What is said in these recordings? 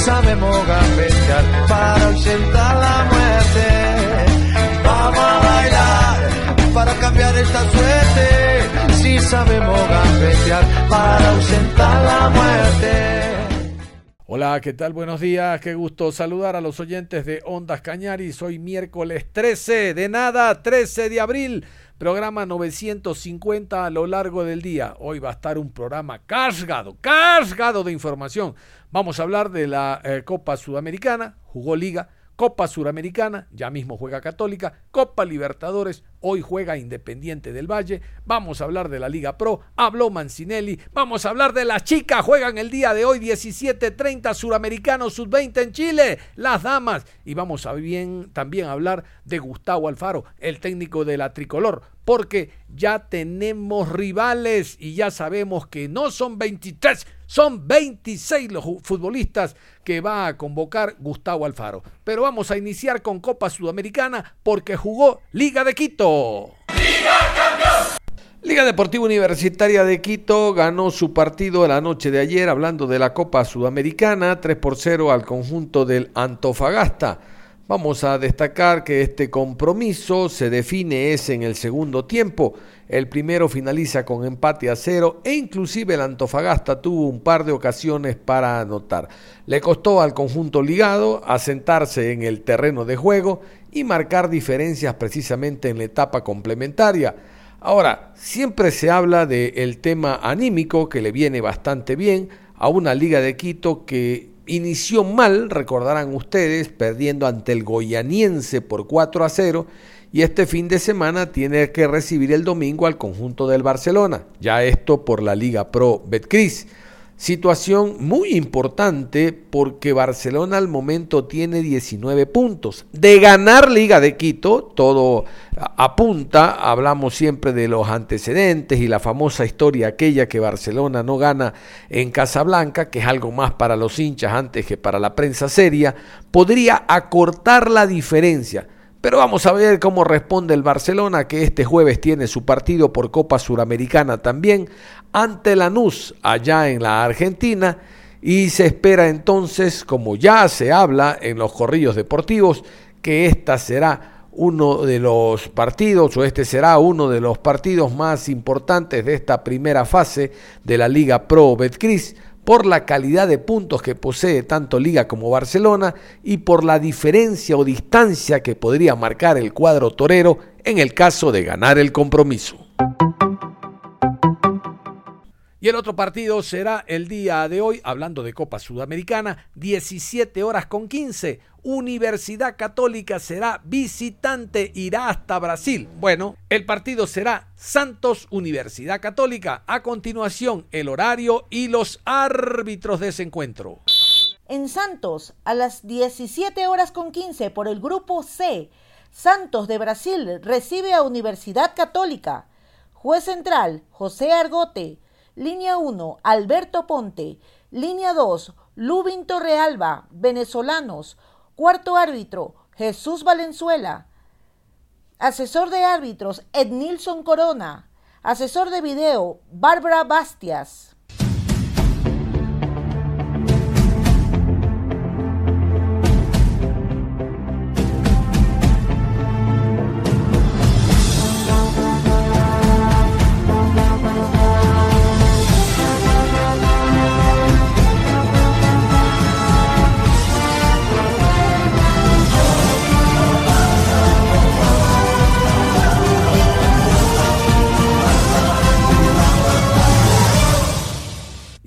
Sabemos gambetear para ausentar la muerte. Vamos a bailar para cambiar esta suerte. Si sabemos gambetear para ausentar la muerte. Hola, ¿qué tal? Buenos días, qué gusto saludar a los oyentes de Ondas Cañaris. Hoy miércoles 13 de nada, 13 de abril programa 950 a lo largo del día. Hoy va a estar un programa cargado, cargado de información. Vamos a hablar de la eh, Copa Sudamericana, jugó Liga, Copa Suramericana, ya mismo juega Católica, Copa Libertadores, hoy juega Independiente del Valle, vamos a hablar de la Liga Pro, habló Mancinelli, vamos a hablar de las chicas, juegan el día de hoy 17:30 Suramericano Sub-20 en Chile, las damas, y vamos a bien, también hablar de Gustavo Alfaro, el técnico de la Tricolor, porque ya tenemos rivales y ya sabemos que no son 23, son 26 los futbolistas que va a convocar Gustavo Alfaro. Pero vamos a iniciar con Copa Sudamericana porque jugó Liga de Quito. Liga Deportiva Universitaria de Quito ganó su partido la noche de ayer hablando de la Copa Sudamericana 3 por 0 al conjunto del Antofagasta. Vamos a destacar que este compromiso se define es en el segundo tiempo. El primero finaliza con empate a cero e inclusive el Antofagasta tuvo un par de ocasiones para anotar. Le costó al conjunto ligado asentarse en el terreno de juego y marcar diferencias precisamente en la etapa complementaria. Ahora, siempre se habla del tema anímico que le viene bastante bien a una Liga de Quito que inició mal, recordarán ustedes, perdiendo ante el goyaniense por 4 a 0 y este fin de semana tiene que recibir el domingo al conjunto del Barcelona, ya esto por la Liga Pro Betcris. Situación muy importante porque Barcelona al momento tiene 19 puntos. De ganar Liga de Quito, todo apunta, hablamos siempre de los antecedentes y la famosa historia aquella que Barcelona no gana en Casablanca, que es algo más para los hinchas antes que para la prensa seria, podría acortar la diferencia pero vamos a ver cómo responde el Barcelona, que este jueves tiene su partido por Copa Suramericana también, ante Lanús, allá en la Argentina. Y se espera entonces, como ya se habla en los corrillos deportivos, que esta será uno de los partidos, o este será uno de los partidos más importantes de esta primera fase de la Liga Pro Betcris por la calidad de puntos que posee tanto Liga como Barcelona y por la diferencia o distancia que podría marcar el cuadro torero en el caso de ganar el compromiso. Y el otro partido será el día de hoy, hablando de Copa Sudamericana, 17 horas con 15. Universidad Católica será visitante, irá hasta Brasil. Bueno, el partido será Santos Universidad Católica. A continuación, el horario y los árbitros de ese encuentro. En Santos, a las 17 horas con 15 por el grupo C, Santos de Brasil recibe a Universidad Católica. Juez central, José Argote. Línea 1, Alberto Ponte. Línea 2, Lubin Torrealba, venezolanos. Cuarto árbitro, Jesús Valenzuela. Asesor de árbitros, Ednilson Corona. Asesor de video, Bárbara Bastias.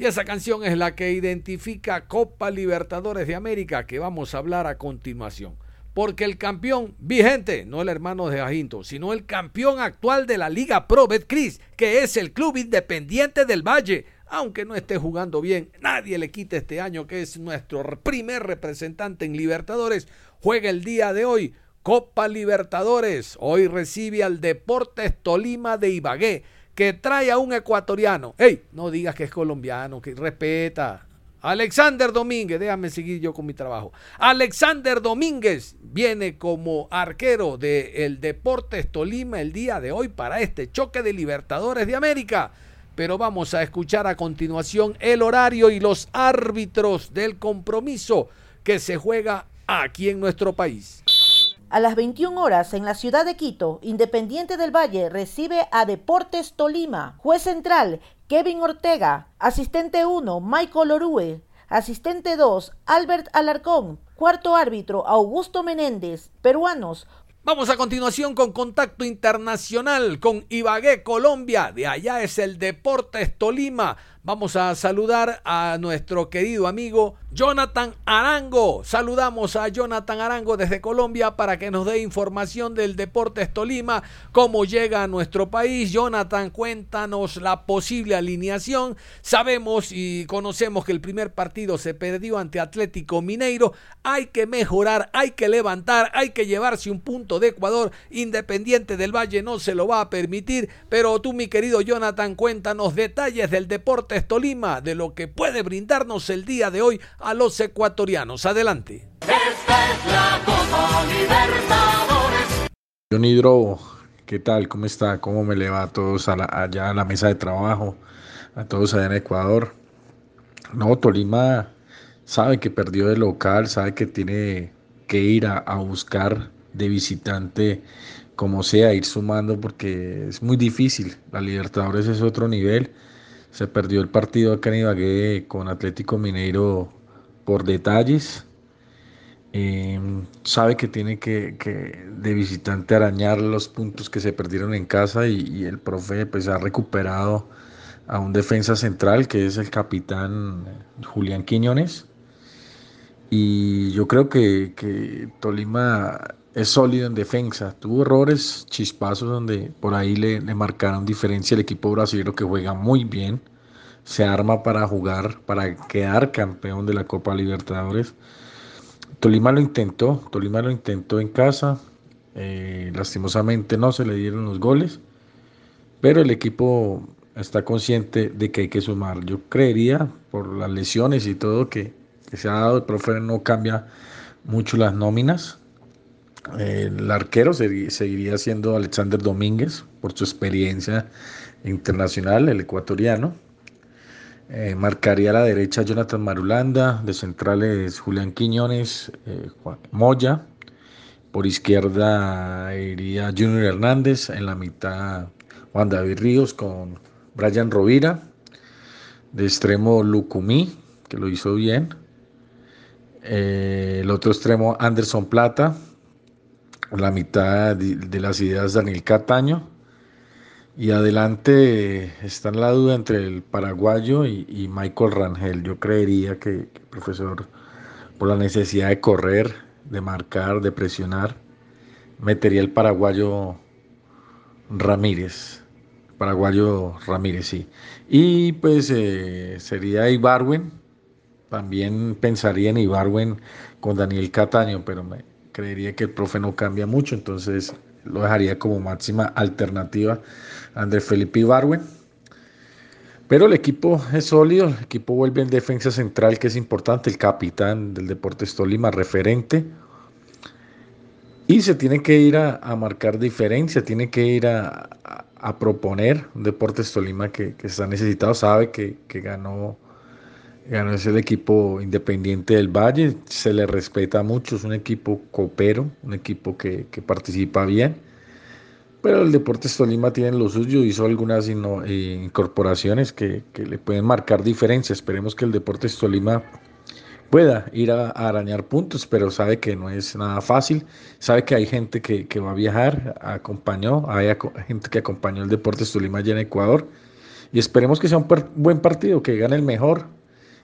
Y esa canción es la que identifica Copa Libertadores de América que vamos a hablar a continuación. porque el campeón vigente, no el hermano de Jacinto, sino el campeón actual de la Liga Pro Betcris, que es el Club Independiente del Valle, aunque no esté jugando bien, nadie le quita este año que es nuestro primer representante en Libertadores, juega el día de hoy Copa Libertadores. Hoy recibe al Deportes Tolima de Ibagué, que trae a un ecuatoriano. ¡Ey! No digas que es colombiano, que respeta. Alexander Domínguez, déjame seguir yo con mi trabajo. Alexander Domínguez viene como arquero del Deportes Tolima el día de hoy para este choque de Libertadores de América. Pero vamos a escuchar a continuación el horario y los árbitros del compromiso que se juega aquí en nuestro país. A las 21 horas en la ciudad de Quito, Independiente del Valle recibe a Deportes Tolima. Juez central, Kevin Ortega. Asistente 1, Michael Orue. Asistente 2, Albert Alarcón. Cuarto árbitro, Augusto Menéndez. Peruanos, Vamos a continuación con contacto internacional con Ibagué, Colombia. De allá es el Deportes Tolima. Vamos a saludar a nuestro querido amigo Jonathan Arango. Saludamos a Jonathan Arango desde Colombia para que nos dé información del Deportes Tolima, cómo llega a nuestro país. Jonathan, cuéntanos la posible alineación. Sabemos y conocemos que el primer partido se perdió ante Atlético Mineiro. Hay que mejorar, hay que levantar, hay que llevarse un punto de Ecuador. Independiente del Valle no se lo va a permitir. Pero tú, mi querido Jonathan, cuéntanos detalles del Deportes Tolima de lo que puede brindarnos el día de hoy a los ecuatorianos. Adelante. John Hidro, ¿qué tal? ¿Cómo está? ¿Cómo me le va a todos allá a la mesa de trabajo? A todos allá en Ecuador. No, Tolima sabe que perdió de local, sabe que tiene que ir a, a buscar de visitante como sea, ir sumando porque es muy difícil. La Libertadores es otro nivel se perdió el partido acá en Ibagué con Atlético Mineiro por detalles. Em, sabe que tiene que, de visitante arañar los puntos que se perdieron en casa y, el profe pues ha recuperado a un defensa central que es el capitán Julián Quiñones. Y yo creo que, Tolima es sólido en defensa. Tuvo errores, chispazos donde por ahí le, le marcaron diferencia el equipo brasileño que juega muy bien se arma para jugar, para quedar campeón de la Copa Libertadores. Tolima lo intentó, Tolima lo intentó en casa, eh, lastimosamente no se le dieron los goles, pero el equipo está consciente de que hay que sumar. Yo creería, por las lesiones y todo que, se ha dado, el profe no cambia mucho las nóminas. El arquero seguiría siendo Alexander Domínguez por su experiencia internacional, el ecuatoriano. Eh, marcaría a la derecha Jonathan Marulanda, de centrales Julián Quiñones, eh, Moya. Por izquierda iría Junior Hernández, en la mitad Juan David Ríos con Brian Rovira. De extremo Lucumí, que lo hizo bien. Eh, el otro extremo Anderson Plata. La mitad de las ideas Daniel Cataño y adelante está en la duda entre el paraguayo y, Michael Rangel. Yo creería que, profesor, por la necesidad de correr, de marcar, de presionar, metería el paraguayo Ramírez. Paraguayo Ramírez, sí. Y pues eh, sería Ibarwen. También pensaría en Ibarwen con Daniel Cataño, pero me creería que el profe no cambia mucho, entonces lo dejaría como máxima alternativa André Felipe Ibarwen. Pero el equipo es sólido, el equipo vuelve en defensa central, que es importante, el capitán del Deportes Tolima, referente. Y se tiene que ir a, marcar diferencia, tiene que ir a, proponer un Deportes Tolima que, está necesitado, sabe que, ganó, ganó ese el equipo independiente del Valle, se le respeta mucho, es un equipo copero, un equipo que participa bien pero el Deportes Tolima tiene lo suyo, hizo algunas eh, incorporaciones que, le pueden marcar diferencia. Esperemos que el Deportes Tolima pueda ir a, arañar puntos, pero sabe que no es nada fácil. Sabe que hay gente que, va a viajar, acompañó, hay gente que acompañó el Deportes Tolima allá en Ecuador. Y esperemos que sea un buen partido, que gane el mejor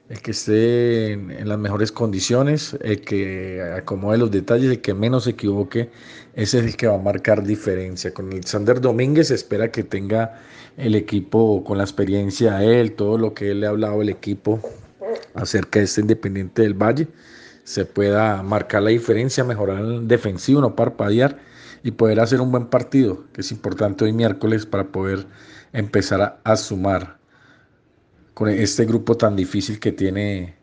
el que esté en, las mejores condiciones, el que acomode los detalles, el que menos se equivoque, ese es el que va a marcar diferencia. Con Alexander Domínguez espera que tenga el equipo con la experiencia a él, todo lo que él le ha hablado el equipo acerca de este Independiente del Valle, se pueda marcar la diferencia, mejorar el defensivo, no parpadear y poder hacer un buen partido, que es importante hoy miércoles para poder empezar a sumar con este grupo tan difícil que tiene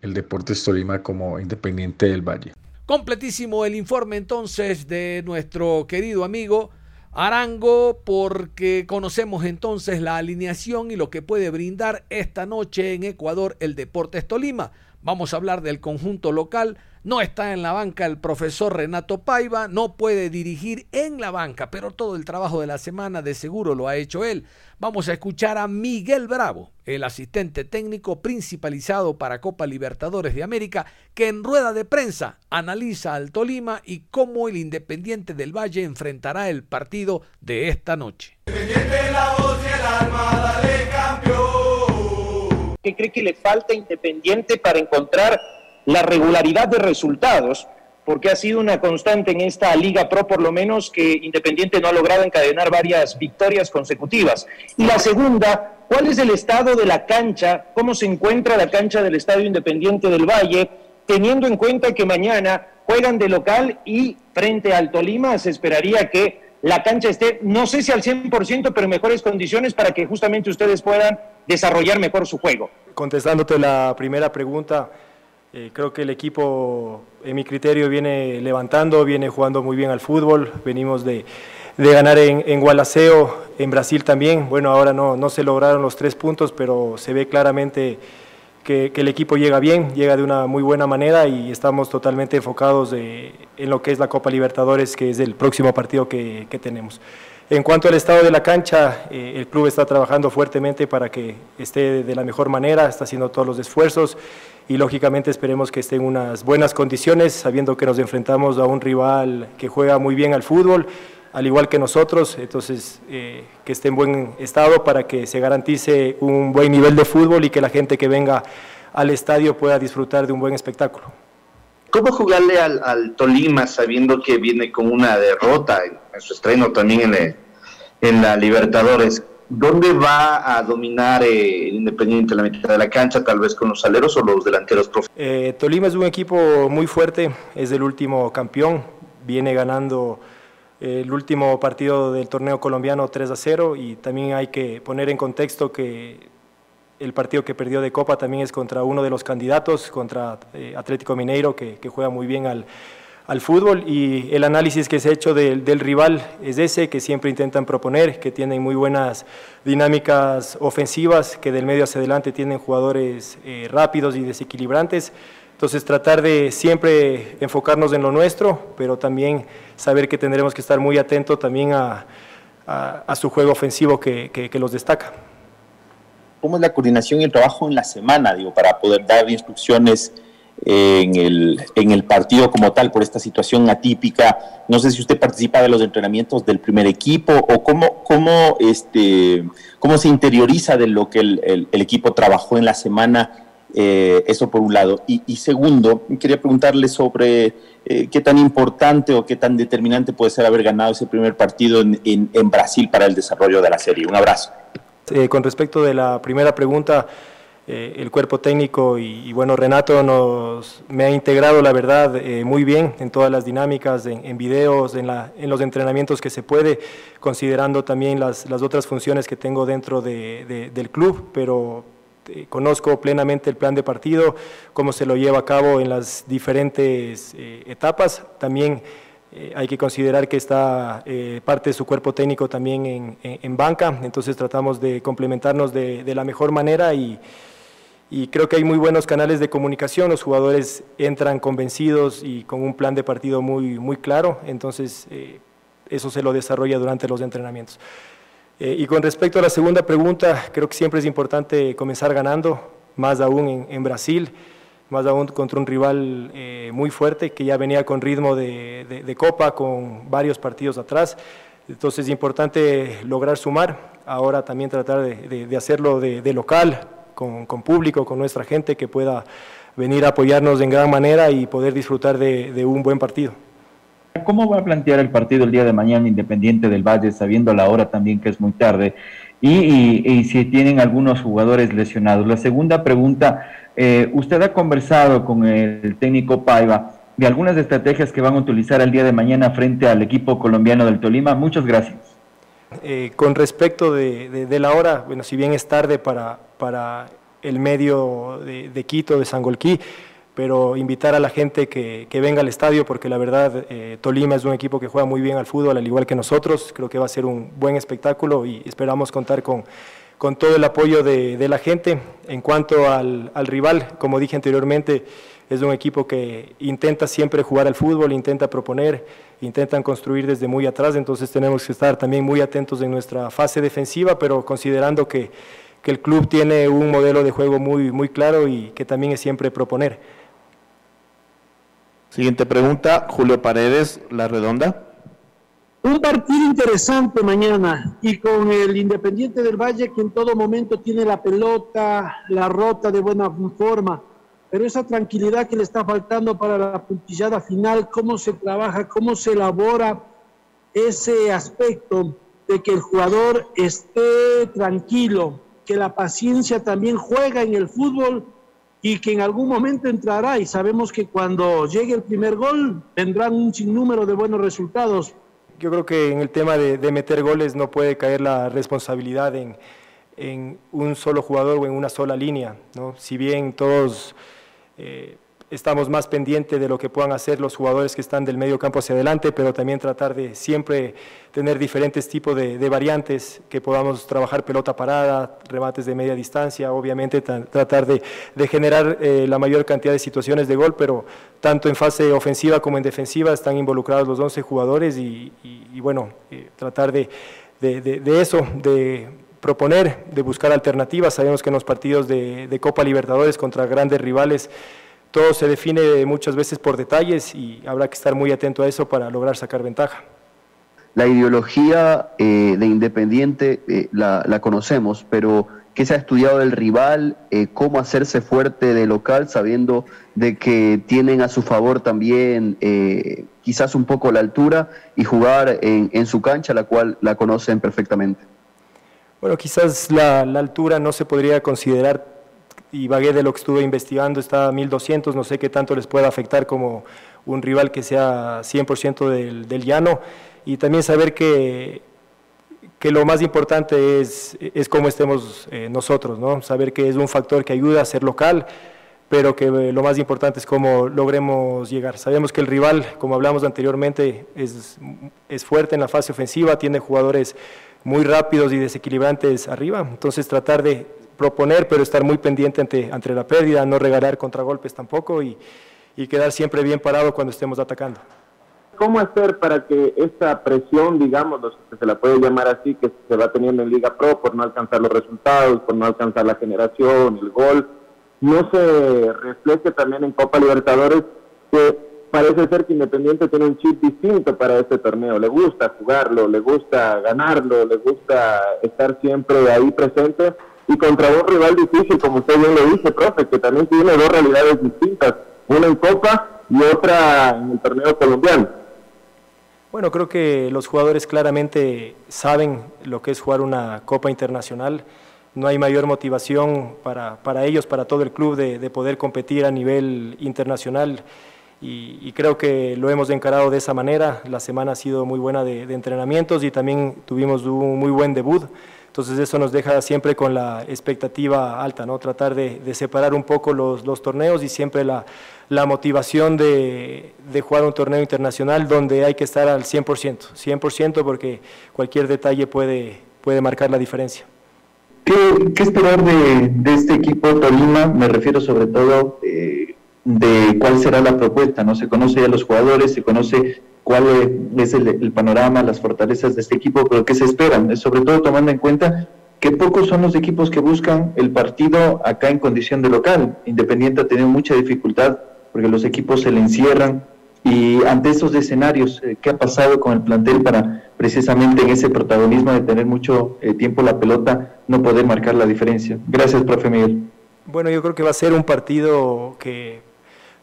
el Deportes Tolima como Independiente del Valle. Completísimo el informe entonces de nuestro querido amigo Arango porque conocemos entonces la alineación y lo que puede brindar esta noche en Ecuador el Deportes Tolima. Vamos a hablar del conjunto local no está en la banca el profesor Renato Paiva, no puede dirigir en la banca, pero todo el trabajo de la semana de seguro lo ha hecho él. Vamos a escuchar a Miguel Bravo, el asistente técnico principalizado para Copa Libertadores de América, que en rueda de prensa analiza al Tolima y cómo el Independiente del Valle enfrentará el partido de esta noche. ¿Qué cree que le falta Independiente para encontrar la regularidad de resultados, porque ha sido una constante en esta Liga Pro, por lo menos, que Independiente no ha logrado encadenar varias victorias consecutivas. Y la segunda, ¿cuál es el estado de la cancha? ¿Cómo se encuentra la cancha del Estadio Independiente del Valle? Teniendo en cuenta que mañana juegan de local y frente al Tolima se esperaría que la cancha esté, no sé si al 100%, pero en mejores condiciones para que justamente ustedes puedan desarrollar mejor su juego. Contestándote la primera pregunta, eh, creo que el equipo, en mi criterio, viene levantando, viene jugando muy bien al fútbol. Venimos de, ganar en, en, Gualaceo, en Brasil también. Bueno, ahora no, no se lograron los tres puntos, pero se ve claramente que, el equipo llega bien, llega de una muy buena manera y estamos totalmente enfocados en lo que es la Copa Libertadores, que es el próximo partido que, tenemos. En cuanto al estado de la cancha, eh, el club está trabajando fuertemente para que esté de la mejor manera, está haciendo todos los esfuerzos y lógicamente esperemos que esté en unas buenas condiciones, sabiendo que nos enfrentamos a un rival que juega muy bien al fútbol, al igual que nosotros, entonces eh, que esté en buen estado para que se garantice un buen nivel de fútbol y que la gente que venga al estadio pueda disfrutar de un buen espectáculo. ¿Cómo jugarle al, Tolima sabiendo que viene con una derrota en, su estreno también en, en la Libertadores? ¿Dónde va a dominar eh, el Independiente la mitad de la cancha, tal vez con los aleros o los delanteros eh, Tolima es un equipo muy fuerte, es el último campeón, viene ganando eh, el último partido del torneo colombiano 3 a 0 y también hay que poner en contexto que el partido que perdió de Copa también es contra uno de los candidatos, contra Atlético Mineiro, que juega muy bien al, fútbol y el análisis que se ha hecho del, rival es ese, que siempre intentan proponer, que tienen muy buenas dinámicas ofensivas, que del medio hacia adelante tienen jugadores eh, rápidos y desequilibrantes. Entonces tratar de siempre enfocarnos en lo nuestro, pero también saber que tendremos que estar muy atentos también a, su juego ofensivo que los destaca. ¿Cómo es la coordinación y el trabajo en la semana, digo, para poder dar instrucciones? en el, en el partido como tal por esta situación atípica. No sé si usted participa de los entrenamientos del primer equipo o cómo, cómo, este, cómo se interioriza de lo que el, equipo trabajó en la semana. Eh, eso por un lado. Y, segundo, quería preguntarle sobre eh, qué tan importante o qué tan determinante puede ser haber ganado ese primer partido en, en, Brasil para el desarrollo de la serie. Un abrazo. Eh, con respecto de la primera pregunta, eh, el cuerpo técnico y, bueno, Renato nos, me ha integrado, la verdad, eh, muy bien en todas las dinámicas, en, videos, en, la, los entrenamientos que se puede, considerando también las, otras funciones que tengo dentro de, del club, pero conozco plenamente el plan de partido, cómo se lo lleva a cabo en las diferentes etapas. También hay que considerar que está parte de su cuerpo técnico también en, banca, entonces tratamos de complementarnos de, la mejor manera y creo que hay muy buenos canales de comunicación, los jugadores entran convencidos y con un plan de partido muy, claro, entonces eh, eso se lo desarrolla durante los entrenamientos. Eh, y con respecto a la segunda pregunta, creo que siempre es importante comenzar ganando, más aún en, Brasil, más aún contra un rival eh, muy fuerte que ya venía con ritmo de, de, copa, con varios partidos atrás. Entonces es importante lograr sumar, ahora también tratar de, de hacerlo de, local, con, público, con nuestra gente que pueda venir a apoyarnos en gran manera y poder disfrutar de, un buen partido. ¿Cómo va a plantear el partido el día de mañana Independiente del Valle, sabiendo la hora también que es muy tarde? Y, si tienen algunos jugadores lesionados. La segunda pregunta, eh, usted ha conversado con el técnico Paiva de algunas estrategias que van a utilizar el día de mañana frente al equipo colombiano del Tolima. Muchas gracias. Eh, con respecto de, la hora, bueno, si bien es tarde para, para el medio de, Quito, de Sangolquí, pero invitar a la gente que, venga al estadio porque la verdad eh, Tolima es un equipo que juega muy bien al fútbol, al igual que nosotros, creo que va a ser un buen espectáculo y esperamos contar con, con todo el apoyo de, la gente. En cuanto al, al rival, como dije anteriormente, es un equipo que intenta siempre jugar al fútbol, intenta proponer, intentan construir desde muy atrás, entonces tenemos que estar también muy atentos en nuestra fase defensiva, pero considerando que, que el club tiene un modelo de juego muy, muy claro y que también es siempre proponer. Siguiente pregunta, Julio Paredes, La Redonda. Un partido interesante mañana y con el Independiente del Valle que en todo momento tiene la pelota, la rota de buena forma pero esa tranquilidad que le está faltando para la puntillada final, cómo se trabaja, cómo se elabora ese aspecto de que el jugador esté tranquilo, que la paciencia también juega en el fútbol y que en algún momento entrará y sabemos que cuando llegue el primer gol tendrán un sinnúmero de buenos resultados. Yo creo que en el tema de, meter goles no puede caer la responsabilidad en, en, un solo jugador o en una sola línea. ¿no? Si bien todos eh, estamos más pendientes de lo que puedan hacer los jugadores que están del medio campo hacia adelante, pero también tratar de siempre tener diferentes tipos de, variantes, que podamos trabajar pelota parada, remates de media distancia, obviamente tratar de, generar eh, la mayor cantidad de situaciones de gol, pero tanto en fase ofensiva como en defensiva están involucrados los 11 jugadores y, bueno, eh, tratar de, de eso, de proponer, de buscar alternativas. Sabemos que en los partidos de, Copa Libertadores contra grandes rivales todo se define muchas veces por detalles y habrá que estar muy atento a eso para lograr sacar ventaja. La ideología eh, de Independiente eh, la, conocemos, pero ¿qué se ha estudiado del rival? Eh, ¿Cómo hacerse fuerte de local sabiendo de que tienen a su favor también quizás un poco la altura y jugar en, en su cancha, la cual la conocen perfectamente? Bueno, quizás la, altura no se podría considerar, y vagué de lo que estuve investigando, está a 1200, no sé qué tanto les pueda afectar como un rival que sea 100% del, del, llano, y también saber que, que lo más importante es, es cómo estemos eh, nosotros, ¿no? saber que es un factor que ayuda a ser local, pero que eh, lo más importante es cómo logremos llegar. Sabemos que el rival, como hablamos anteriormente, es, es fuerte en la fase ofensiva, tiene jugadores muy rápidos y desequilibrantes arriba. Entonces tratar de proponer, pero estar muy pendiente ante, ante la pérdida, no regalar contragolpes tampoco y, y quedar siempre bien parado cuando estemos atacando. ¿Cómo hacer para que esta presión, digamos, se la puede llamar así, que se va teniendo en Liga Pro por no alcanzar los resultados, por no alcanzar la generación, el gol, no se refleje también en Copa Libertadores, que parece ser que Independiente tiene un chip distinto para este torneo. Le gusta jugarlo, le gusta ganarlo, le gusta estar siempre ahí presente y contra un rival difícil, como usted bien lo dice, profe, que también tiene dos realidades distintas, una en Copa y otra en el torneo colombiano. Bueno, creo que los jugadores claramente saben lo que es jugar una Copa Internacional. No hay mayor motivación para, para ellos, para todo el club, de, de poder competir a nivel internacional y, creo que lo hemos encarado de esa manera. La semana ha sido muy buena de, entrenamientos y también tuvimos un muy buen debut. Entonces eso nos deja siempre con la expectativa alta, ¿no? tratar de, separar un poco los, los, torneos y siempre la, la motivación de, de, jugar un torneo internacional donde hay que estar al 100%, 100% porque cualquier detalle puede, puede marcar la diferencia. ¿Qué, qué esperar de, de, este equipo Tolima? Me refiero sobre todo eh, de cuál será la propuesta, ¿no? Se conoce ya los jugadores, se conoce cuál es el, panorama, las fortalezas de este equipo, pero ¿qué se esperan? Sobre todo tomando en cuenta que pocos son los equipos que buscan el partido acá en condición de local. Independiente ha tenido mucha dificultad porque los equipos se le encierran y ante esos escenarios, eh, ¿qué ha pasado con el plantel para precisamente en ese protagonismo de tener mucho eh, tiempo la pelota no poder marcar la diferencia? Gracias, profe Miguel. Bueno, yo creo que va a ser un partido que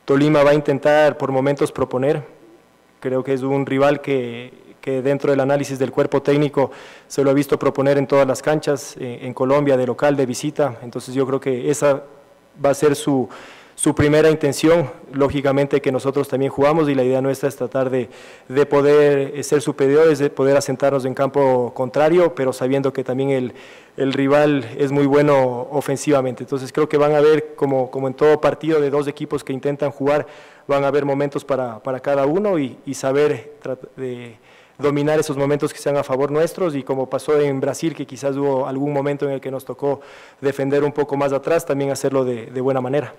Tolima va a intentar por momentos proponer. Creo que es un rival que, que dentro del análisis del cuerpo técnico se lo ha visto proponer en todas las canchas, eh, en Colombia, de local, de visita. Entonces yo creo que esa va a ser su, su primera intención, lógicamente que nosotros también jugamos y la idea nuestra es tratar de, de, poder ser superiores, de poder asentarnos en campo contrario, pero sabiendo que también el, el, rival es muy bueno ofensivamente. Entonces creo que van a haber, como, como en todo partido de dos equipos que intentan jugar, van a haber momentos para, para cada uno y, y saber de, dominar esos momentos que sean a favor nuestros y como pasó en Brasil, que quizás hubo algún momento en el que nos tocó defender un poco más atrás, también hacerlo de, de buena manera.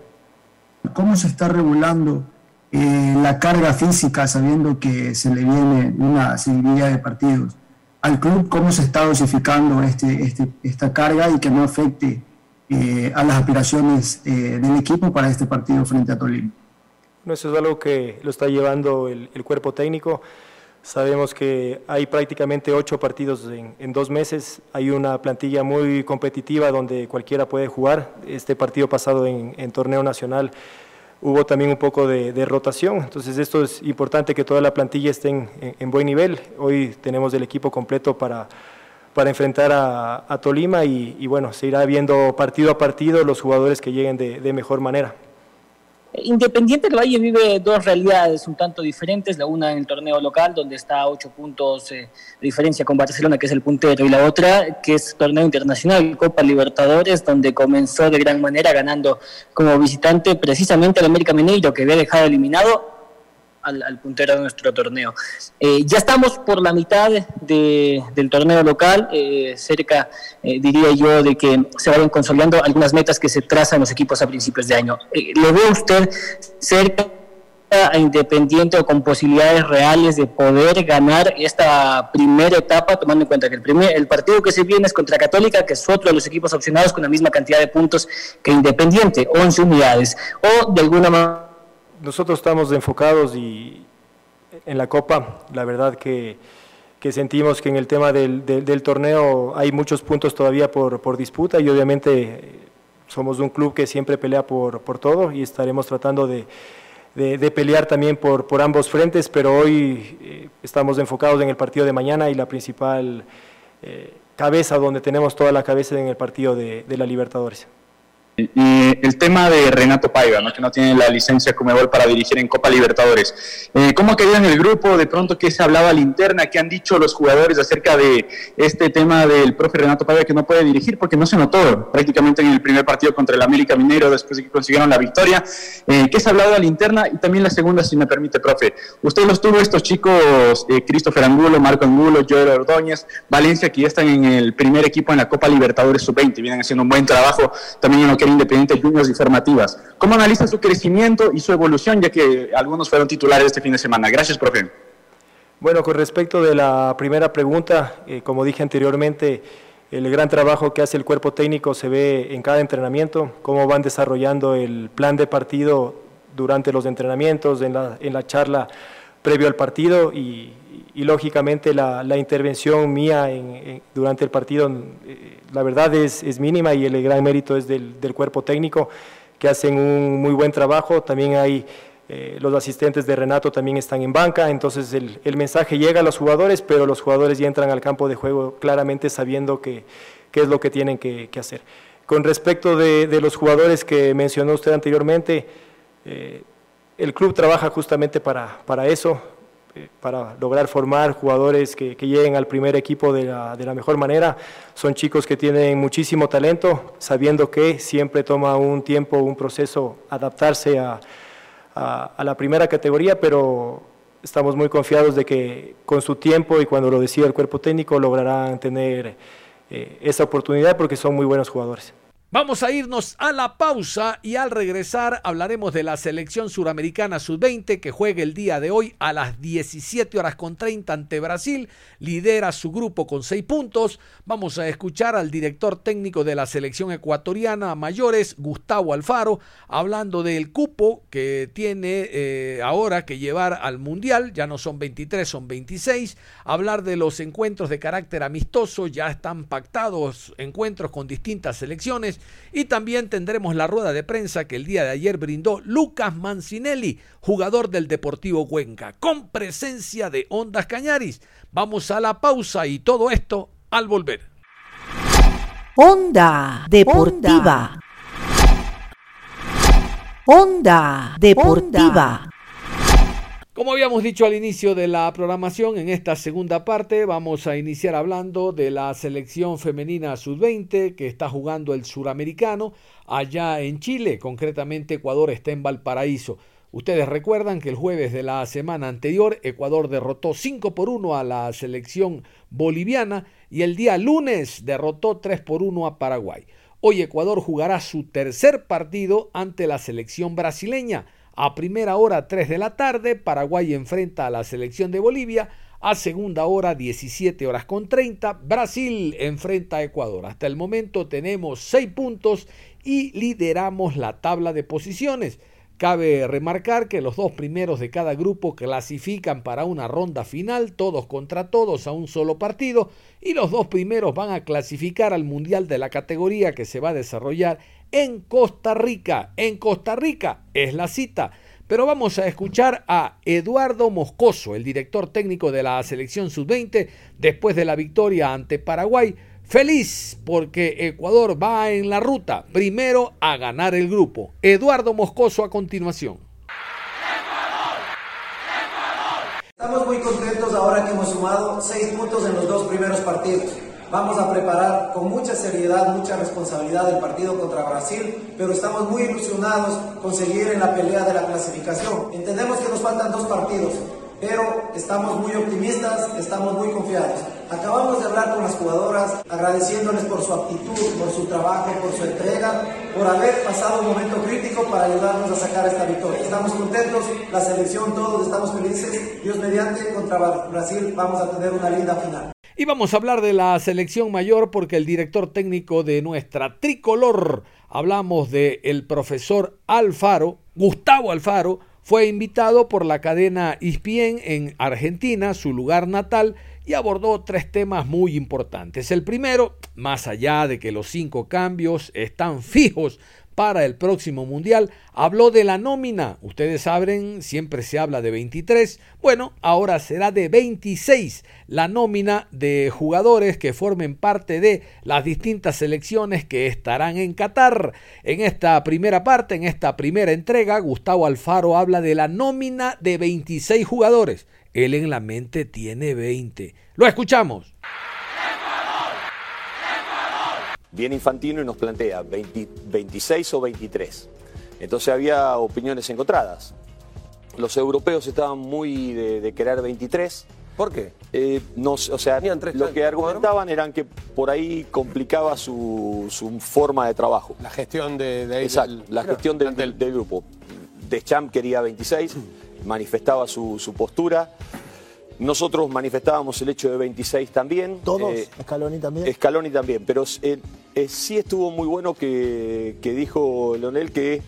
¿Cómo se está regulando eh, la carga física sabiendo que se le viene una seguidilla de partidos? Al club, ¿cómo se está dosificando este, este, esta carga y que no afecte eh, a las aspiraciones eh, del equipo para este partido frente a Tolima? No, eso es algo que lo está llevando el, cuerpo técnico. Sabemos que hay prácticamente ocho partidos en, dos meses, hay una plantilla muy competitiva donde cualquiera puede jugar. Este partido pasado en, torneo nacional hubo también un poco de, rotación, entonces esto es importante que toda la plantilla esté en, en buen nivel. Hoy tenemos el equipo completo para, para enfrentar a, Tolima y, bueno, se irá viendo partido a partido los jugadores que lleguen de mejor manera. Independiente del Valle vive dos realidades un tanto diferentes, la una en el torneo local, donde está a ocho puntos eh, de diferencia con Barcelona, que es el puntero, y la otra, que es torneo internacional, Copa Libertadores, donde comenzó de gran manera ganando como visitante precisamente al América Mineiro, que había dejado eliminado al, al, puntero de nuestro torneo. Eh, ya estamos por la mitad de, del torneo local, eh, cerca, eh, diría yo, de que se vayan consolidando algunas metas que se trazan los equipos a principios de año. Eh, ¿Lo ve usted cerca? a Independiente o con posibilidades reales de poder ganar esta primera etapa, tomando en cuenta que el, primer, el partido que se viene es contra Católica, que es otro de los equipos opcionados con la misma cantidad de puntos que Independiente, 11 unidades, o de alguna manera nosotros estamos enfocados y en la Copa, la verdad que, sentimos que en el tema del, del, torneo hay muchos puntos todavía por, disputa y obviamente somos un club que siempre pelea por, todo y estaremos tratando de, pelear también por, ambos frentes, pero hoy eh, estamos enfocados en el partido de mañana y la principal eh, cabeza donde tenemos toda la cabeza en el partido de la Libertadores. Eh, el tema de Renato Paiva, ¿no? que no tiene la licencia Comebol para dirigir en Copa Libertadores. Eh, ¿Cómo ha quedado en el grupo? De pronto, ¿qué se hablaba a la interna? ¿Qué han dicho los jugadores acerca de este tema del profe Renato Paiva que no puede dirigir? Porque no se notó prácticamente en el primer partido contra el América Minero después de que consiguieron la victoria. Eh, ¿Qué se ha hablado a la interna? Y también la segunda, si me permite, profe. Usted los tuvo estos chicos, eh, Christopher Angulo, Marco Angulo, Joel Ordóñez, Valencia, que ya están en el primer equipo en la Copa Libertadores Sub-20, vienen haciendo un buen trabajo también en lo que era Independiente Juniors y Formativas. ¿Cómo analiza su crecimiento y su evolución, ya que algunos fueron titulares este fin de semana? Gracias, profe. Bueno, con respecto de la primera pregunta, eh, como dije anteriormente, el gran trabajo que hace el cuerpo técnico se ve en cada entrenamiento, cómo van desarrollando el plan de partido durante los entrenamientos, en la, en la charla previo al partido y, y lógicamente la, la, intervención mía en, durante el partido, eh, la verdad es, es, mínima y el gran mérito es del, del, cuerpo técnico que hacen un muy buen trabajo. También hay eh, los asistentes de Renato también están en banca, entonces el, el, mensaje llega a los jugadores, pero los jugadores ya entran al campo de juego claramente sabiendo qué que es lo que tienen que, hacer. Con respecto de, de, los jugadores que mencionó usted anteriormente, eh, el club trabaja justamente para, para eso, para lograr formar jugadores que, que lleguen al primer equipo de la, de la, mejor manera. Son chicos que tienen muchísimo talento, sabiendo que siempre toma un tiempo, un proceso adaptarse a, a, a la primera categoría, pero estamos muy confiados de que con su tiempo y cuando lo decida el cuerpo técnico lograrán tener eh, esa oportunidad porque son muy buenos jugadores. Vamos a irnos a la pausa y al regresar hablaremos de la selección suramericana sub-20 que juega el día de hoy a las 17 horas con 30 ante Brasil. Lidera su grupo con 6 puntos. Vamos a escuchar al director técnico de la selección ecuatoriana mayores, Gustavo Alfaro, hablando del cupo que tiene eh, ahora que llevar al Mundial. Ya no son 23, son 26. Hablar de los encuentros de carácter amistoso. Ya están pactados encuentros con distintas selecciones Y también tendremos la rueda de prensa que el día de ayer brindó Lucas Mancinelli, jugador del Deportivo Cuenca, con presencia de Ondas Cañaris. Vamos a la pausa y todo esto al volver. Onda Deportiva. Onda Deportiva. Como habíamos dicho al inicio de la programación, en esta segunda parte vamos a iniciar hablando de la selección femenina sub-20 que está jugando el suramericano allá en Chile, concretamente Ecuador está en Valparaíso. Ustedes recuerdan que el jueves de la semana anterior Ecuador derrotó 5 por 1 a la selección boliviana y el día lunes derrotó 3 por 1 a Paraguay. Hoy Ecuador jugará su tercer partido ante la selección brasileña. A primera hora 3 de la tarde, Paraguay enfrenta a la selección de Bolivia. A segunda hora 17 horas con 30, Brasil enfrenta a Ecuador. Hasta el momento tenemos 6 puntos y lideramos la tabla de posiciones. Cabe remarcar que los dos primeros de cada grupo clasifican para una ronda final, todos contra todos a un solo partido, y los dos primeros van a clasificar al Mundial de la categoría que se va a desarrollar en Costa Rica. En Costa Rica es la cita. Pero vamos a escuchar a Eduardo Moscoso, el director técnico de la selección sub-20, después de la victoria ante Paraguay. Feliz porque Ecuador va en la ruta, primero a ganar el grupo. Eduardo Moscoso a continuación. Estamos muy contentos ahora que hemos sumado seis puntos en los dos primeros partidos. Vamos a preparar con mucha seriedad, mucha responsabilidad el partido contra Brasil, pero estamos muy ilusionados con seguir en la pelea de la clasificación. Entendemos que nos faltan dos partidos, pero estamos muy optimistas, estamos muy confiados. Acabamos de hablar con las jugadoras, agradeciéndoles por su actitud, por su trabajo, por su entrega, por haber pasado un momento crítico para ayudarnos a sacar esta victoria. Estamos contentos, la selección, todos estamos felices. Dios mediante, contra Brasil vamos a tener una linda final. Y vamos a hablar de la selección mayor porque el director técnico de nuestra tricolor, hablamos de profesor Alfaro, Gustavo Alfaro, fue invitado por la cadena ESPN en Argentina, su lugar natal, y abordó tres temas muy importantes. El primero, más allá de que los cinco cambios están fijos para el próximo Mundial. Habló de la nómina. Ustedes saben, siempre se habla de 23. Bueno, ahora será de 26 la nómina de jugadores que formen parte de las distintas selecciones que estarán en Qatar. En esta primera parte, en esta primera entrega, Gustavo Alfaro habla de la nómina de 26 jugadores. Él en la mente tiene 20. Lo escuchamos viene Infantino y nos plantea 26 o 23. Entonces había opiniones encontradas. Los europeos estaban muy de, querer 23. ¿Por qué? Eh, no, o sea, lo que argumentaban eran que por ahí complicaba su, forma de trabajo. La gestión de, de Exacto, la gestión del, del, grupo. Deschamps quería 26, manifestaba su, su postura. Nosotros manifestábamos el hecho de 26 también. ¿Todos? Eh, ¿Scaloni también? Scaloni también, pero eh, eh, sí estuvo muy bueno que, dijo Leonel que,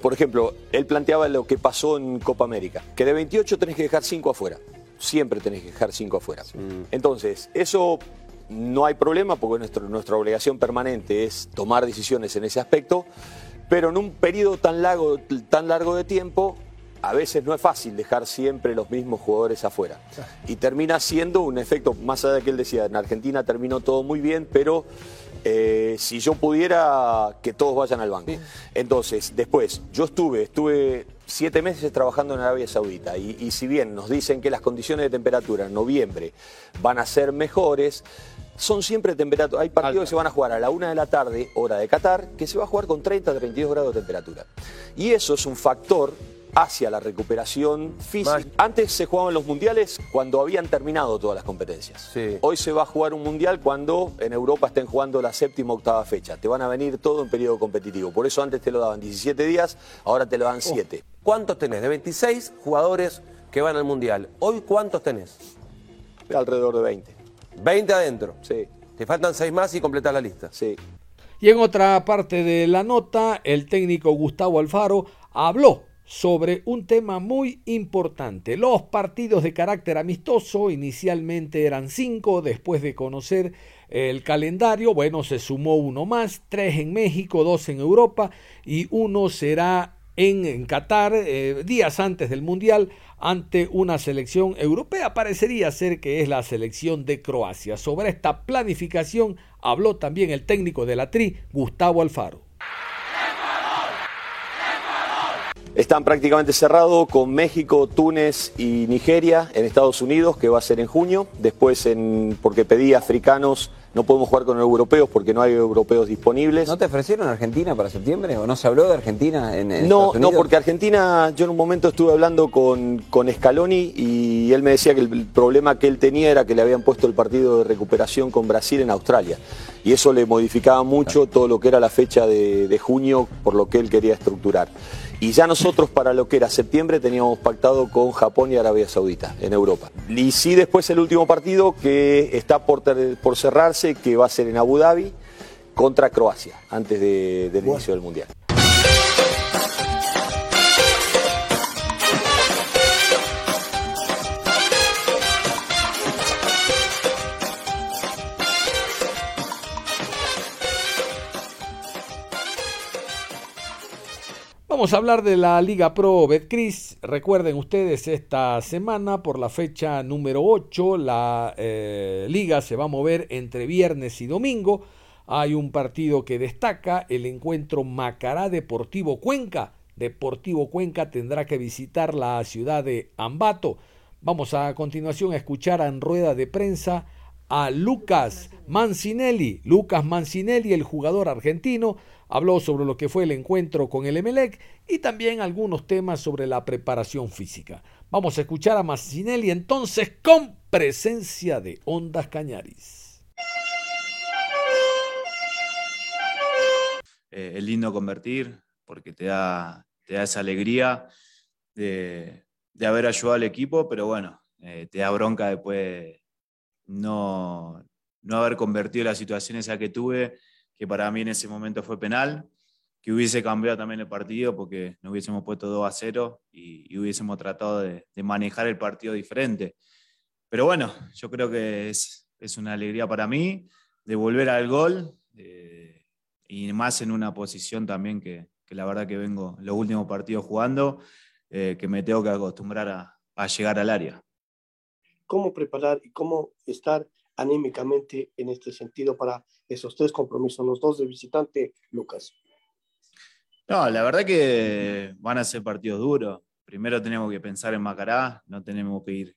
por ejemplo, él planteaba lo que pasó en Copa América, que de 28 tenés que dejar 5 afuera. Siempre tenés que dejar 5 afuera. Entonces, eso no hay problema porque nuestro, nuestra obligación permanente es tomar decisiones en ese aspecto, pero en un periodo tan largo, tan largo de tiempo a veces no es fácil dejar siempre los mismos jugadores afuera. Y termina siendo un efecto, más allá de que él decía, en Argentina terminó todo muy bien, pero eh, si yo pudiera que todos vayan al banco. Entonces, después, yo estuve, estuve siete meses trabajando en Arabia Saudita y, y si bien nos dicen que las condiciones de temperatura en noviembre van a ser mejores, son siempre temperaturas. Hay partidos que se van a jugar a la una de la tarde, hora de Qatar, que se va a jugar con 30 32 grados de temperatura. Y eso es un factor hacia la recuperación física. Antes se jugaban los mundiales cuando habían terminado todas las competencias. Hoy se va a jugar un mundial cuando en Europa estén jugando la séptima octava fecha. Te van a venir todo en periodo competitivo. Por eso antes te lo daban 17 días, ahora te lo dan 7. ¿Cuántos tenés? De 26 jugadores que van al mundial. ¿Hoy cuántos tenés? Alrededor de 20. 20 adentro. Sí. Te faltan 6 más y completas la lista. Sí. Y en otra parte de la nota, el técnico Gustavo Alfaro habló sobre un tema muy importante. Los partidos de carácter amistoso inicialmente eran cinco, después de conocer el calendario, bueno, se sumó uno más, tres en México, dos en Europa y uno será en, Qatar eh, días antes del Mundial ante una selección europea. Parecería ser que es la selección de Croacia. Sobre esta planificación habló también el técnico de la TRI, Gustavo Alfaro. Están prácticamente cerrados con México, Túnez y Nigeria en Estados Unidos, que va a ser en junio. Después, en, porque pedí africanos, no podemos jugar con europeos porque no hay europeos disponibles. ¿No te ofrecieron Argentina para septiembre o no se habló de Argentina en, en No, Estados Unidos? no, porque Argentina, yo en un momento estuve hablando con, con Scaloni y él me decía que el problema que él tenía era que le habían puesto el partido de recuperación con Brasil en Australia. Y eso le modificaba mucho todo lo que era la fecha de, de junio por lo que él quería estructurar. Y ya nosotros para lo que era septiembre teníamos pactado con Japón y Arabia Saudita en Europa. Y sí después el último partido que está por, ter- por cerrarse, que va a ser en Abu Dhabi contra Croacia, antes de- del inicio del Mundial. Vamos a hablar de la Liga Pro Betcris. Recuerden ustedes, esta semana por la fecha número 8, la eh, liga se va a mover entre viernes y domingo. Hay un partido que destaca, el encuentro Macará Deportivo Cuenca. Deportivo Cuenca tendrá que visitar la ciudad de Ambato. Vamos a continuación a escuchar en rueda de prensa a Lucas Mancinelli. Lucas Mancinelli, el jugador argentino, habló sobre lo que fue el encuentro con el Emelec y también algunos temas sobre la preparación física. Vamos a escuchar a Mancinelli entonces con presencia de Ondas Cañaris. Eh, es lindo convertir porque te da, te da esa alegría de, de haber ayudado al equipo, pero bueno, eh, te da bronca después no, no haber convertido la situación esa que tuve, que para mí en ese momento fue penal, que hubiese cambiado también el partido porque nos hubiésemos puesto 2 a 0 y, hubiésemos tratado de, de manejar el partido diferente. Pero bueno, yo creo que es, es una alegría para mí de volver al gol eh, y más en una posición también que, que la verdad que vengo los últimos partidos jugando, eh, que me tengo que acostumbrar a, a llegar al área. cómo preparar y cómo estar anímicamente en este sentido para esos tres compromisos, los dos de visitante, Lucas. No, la verdad que van a ser partidos duros. Primero tenemos que pensar en Macará, no tenemos que ir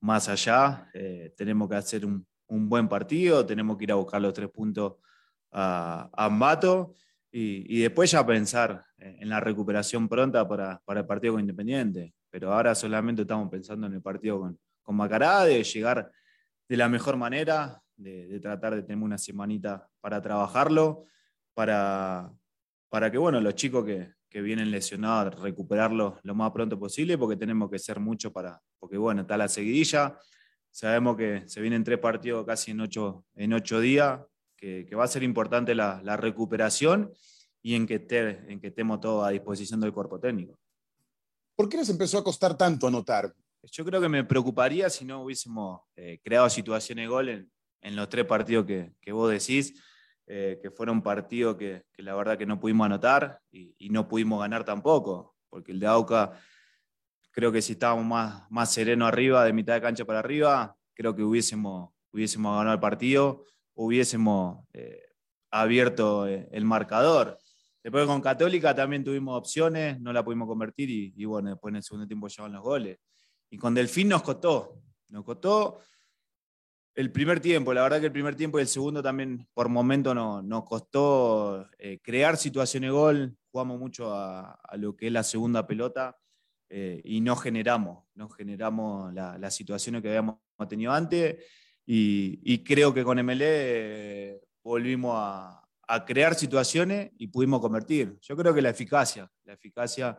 más allá, eh, tenemos que hacer un, un, buen partido, tenemos que ir a buscar los tres puntos a, a Ambato y, y, después ya pensar en la recuperación pronta para, para el partido con Independiente. Pero ahora solamente estamos pensando en el partido con, con Macará, de llegar de la mejor manera, de, tratar de tener una semanita para trabajarlo, para, para que bueno, los chicos que, que vienen lesionados, recuperarlos lo más pronto posible, porque tenemos que ser mucho para, porque bueno, está la seguidilla, sabemos que se vienen tres partidos casi en ocho, en ocho días, que, que va a ser importante la, la recuperación y en que, esté, en que estemos todos a disposición del cuerpo técnico. ¿Por qué les empezó a costar tanto anotar? Yo creo que me preocuparía si no hubiésemos eh, creado situaciones de gol en, los tres partidos que, vos decís, eh, que fueron partidos que, que, la verdad que no pudimos anotar y, no pudimos ganar tampoco, porque el de Auca, creo que si estábamos más, más sereno arriba, de mitad de cancha para arriba, creo que hubiésemos, hubiésemos ganado el partido, hubiésemos eh, abierto el marcador. Después con Católica también tuvimos opciones, no la pudimos convertir y, y bueno, después en el segundo tiempo llegaban los goles. Y con Delfín nos costó, nos costó el primer tiempo, la verdad que el primer tiempo y el segundo también por momento no, nos costó eh, crear situaciones de gol, jugamos mucho a, lo que es la segunda pelota eh, y no generamos, no generamos las la situaciones que habíamos tenido antes. Y, creo que con MLE eh, volvimos a, crear situaciones y pudimos convertir. Yo creo que la eficacia, la eficacia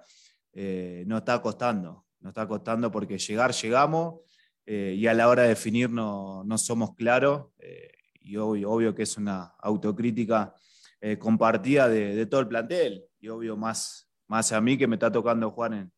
nos está costando, nos está costando porque llegar llegamos eh, y a la hora de definir no, no somos claros eh, y obvio, obvio, que es una autocrítica eh, compartida de, todo el plantel y obvio más, más a mí que me está tocando jugar en,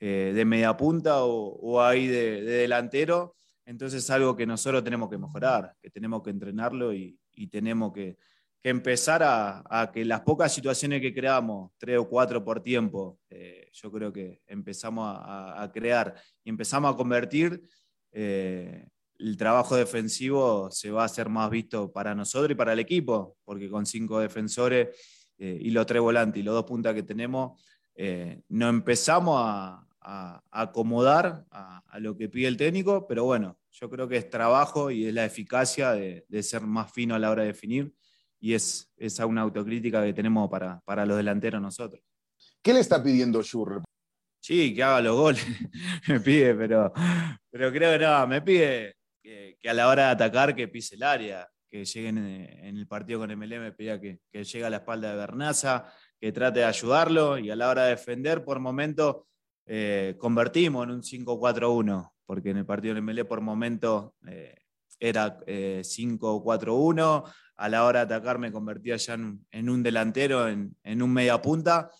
de media punta o, ahí de, de, delantero. Entonces es algo que nosotros tenemos que mejorar, que tenemos que entrenarlo y tenemos que, que empezar a, a, que las pocas situaciones que creamos, tres o cuatro por tiempo, eh, yo creo que empezamos a, a, crear y empezamos a convertir, eh, el trabajo defensivo se va a hacer más visto para nosotros y para el equipo, porque con cinco defensores eh, y los tres volantes y los dos puntas que tenemos, eh, no empezamos a, a acomodar a, lo que pide el técnico, pero bueno, yo creo que es trabajo y es la eficacia de, de ser más fino a la hora de definir y es esa una autocrítica que tenemos para, para los delanteros nosotros. ¿Qué le está pidiendo Schurrer? Sí, que haga los goles, me pide, pero, pero creo que no, me pide que, que, a la hora de atacar que pise el área, que lleguen en, en el partido con MLM, me pedía que, que llegue a la espalda de Bernaza, que trate de ayudarlo y a la hora de defender, por momento eh, convertimos en un 5-4-1, porque en el partido de MLE por momento eh, era eh, 5-4-1, a la hora de atacar me convertía ya en, un delantero, en, en, un media punta,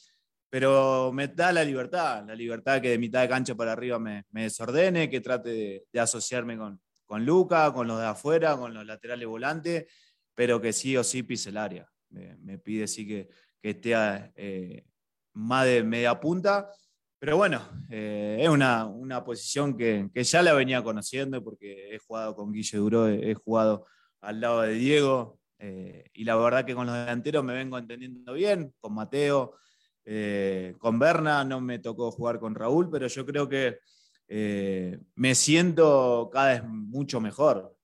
pero me da la libertad, la libertad que de mitad de cancha para arriba me, desordene, que trate de, asociarme con, con Luca, con los de afuera, con los laterales volantes, pero que sí o sí pise el área. Me, pide sí que, que esté eh, más de media punta. Pero bueno, eh, es una, una posición que, que, ya la venía conociendo porque he jugado con Guille Duró, he, he jugado al lado de Diego eh, y la verdad que con los delanteros me vengo entendiendo bien, con Mateo, eh, con Berna, no me tocó jugar con Raúl, pero yo creo que eh, me siento cada vez mucho mejor.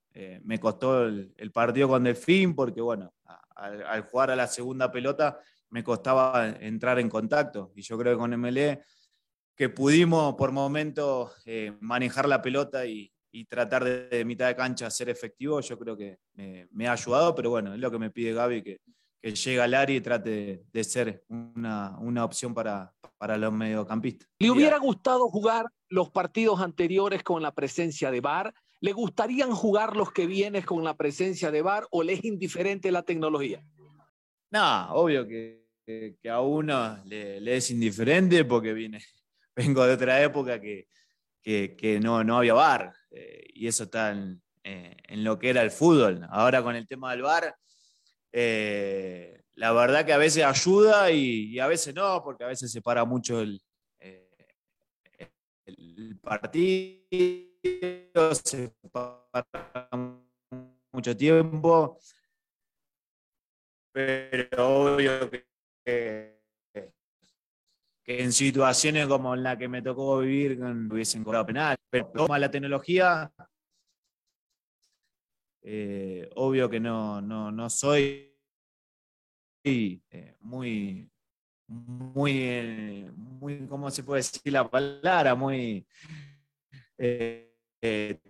me costó el, partido con Delfín porque bueno, al, jugar a la segunda pelota me costaba entrar en contacto y yo creo que con MLE que pudimos por momento eh, manejar la pelota y, y tratar de, de, mitad de cancha ser efectivo, yo creo que me, me, ha ayudado, pero bueno, es lo que me pide Gaby, que, que llegue al área y trate de, de ser una, una, opción para, para los mediocampistas. ¿Le hubiera gustado jugar los partidos anteriores con la presencia de VAR? ¿Le gustarían jugar los que vienes con la presencia de VAR o le es indiferente la tecnología? No, obvio que, que, que a uno le, le, es indiferente porque viene, vengo de otra época que, que, que no, no, había bar eh, y eso está en, eh, en, lo que era el fútbol. Ahora con el tema del bar, eh, la verdad que a veces ayuda y, y, a veces no, porque a veces se para mucho el, eh, el partido, se para mucho tiempo, pero obvio que que en situaciones como la que me tocó vivir hubiesen cobrado penal. Pero toma la tecnología, eh, obvio que no, no, no soy eh, muy, muy, eh, muy, ¿cómo se puede decir la palabra? Muy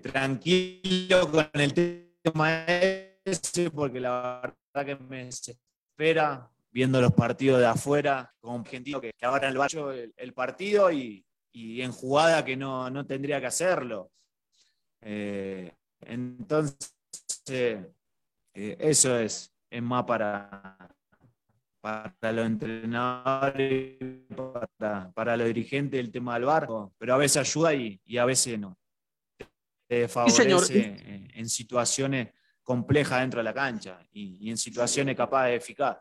tranquilo con el tema ese, porque la verdad que me desespera viendo los partidos de afuera, con argentino que, que ahora el Valle el, el partido y, y, en jugada que no, no tendría que hacerlo. Eh, entonces, eh, eso es, es más para, para los entrenadores, para, para los dirigentes el tema del barco, pero a veces ayuda y, y a veces no. Te favorece sí, en, en, situaciones complejas dentro de la cancha y, y en situaciones capaz de eficaz.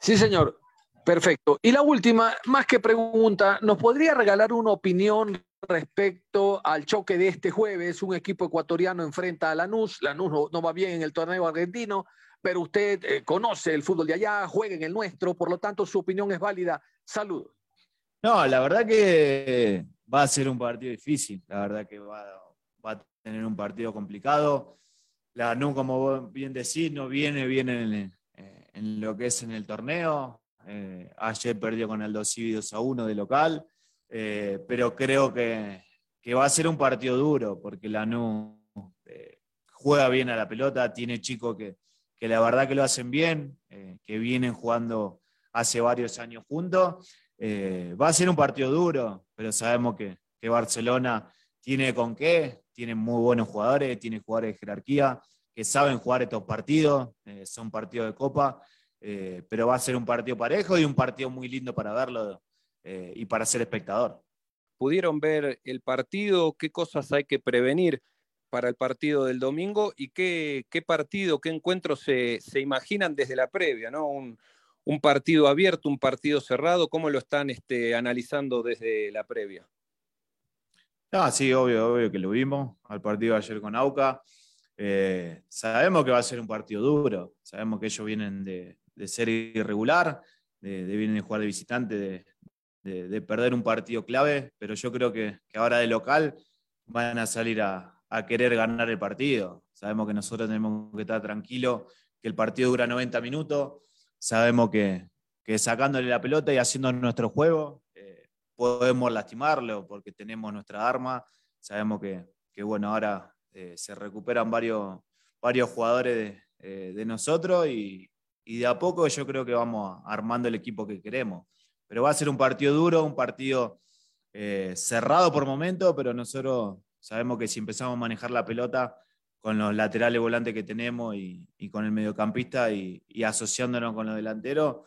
Sí, señor. Perfecto. Y la última, más que pregunta, ¿nos podría regalar una opinión respecto al choque de este jueves? Un equipo ecuatoriano enfrenta a Lanús. Lanús no, no va bien en el torneo argentino, pero usted eh, conoce el fútbol de allá, juega en el nuestro, por lo tanto su opinión es válida. Saludos. No, la verdad que va a ser un partido difícil. La verdad que va, a tener un partido complicado. Lanús, como vos bien decís, no viene bien en en lo que es en el torneo. Eh, ayer perdió con el 2 y 2 a 1 de local, eh, pero creo que, que, va a ser un partido duro porque Lanús eh, juega bien a la pelota, tiene chicos que, que la verdad que lo hacen bien, eh, que vienen jugando hace varios años juntos. Va a ser un partido duro, pero sabemos que, que Barcelona tiene con qué, tiene muy buenos jugadores, tiene jugadores de jerarquía que saben jugar estos partidos, eh, son partidos de copa, eh, pero va a ser un partido parejo y un partido muy lindo para verlo eh, y para ser espectador. ¿Pudieron ver el partido? ¿Qué cosas hay que prevenir para el partido del domingo? ¿Y qué, qué partido, qué encuentro se, se imaginan desde la previa? ¿no? Un, un partido abierto, un partido cerrado, ¿cómo lo están este, analizando desde la previa? Ah, sí, obvio, obvio que lo vimos al partido de ayer con Auca. Eh, sabemos que va a ser un partido duro, sabemos que ellos vienen de, ser irregular, de, vienen de jugar de visitante, de, perder un partido clave, pero yo creo que, ahora de local van a salir a, querer ganar el partido. Sabemos que nosotros tenemos que estar tranquilos, que el partido dura 90 minutos, sabemos que, sacándole la pelota y haciendo nuestro juego eh, podemos lastimarlo porque tenemos nuestra arma. Sabemos que, bueno, ahora eh, se recuperan varios, varios jugadores de, eh, nosotros y, de a poco yo creo que vamos armando el equipo que queremos. Pero va a ser un partido duro, un partido cerrado por momento, pero nosotros sabemos que si empezamos a manejar la pelota con los laterales volantes que tenemos y, con el mediocampista y, asociándonos con los delanteros,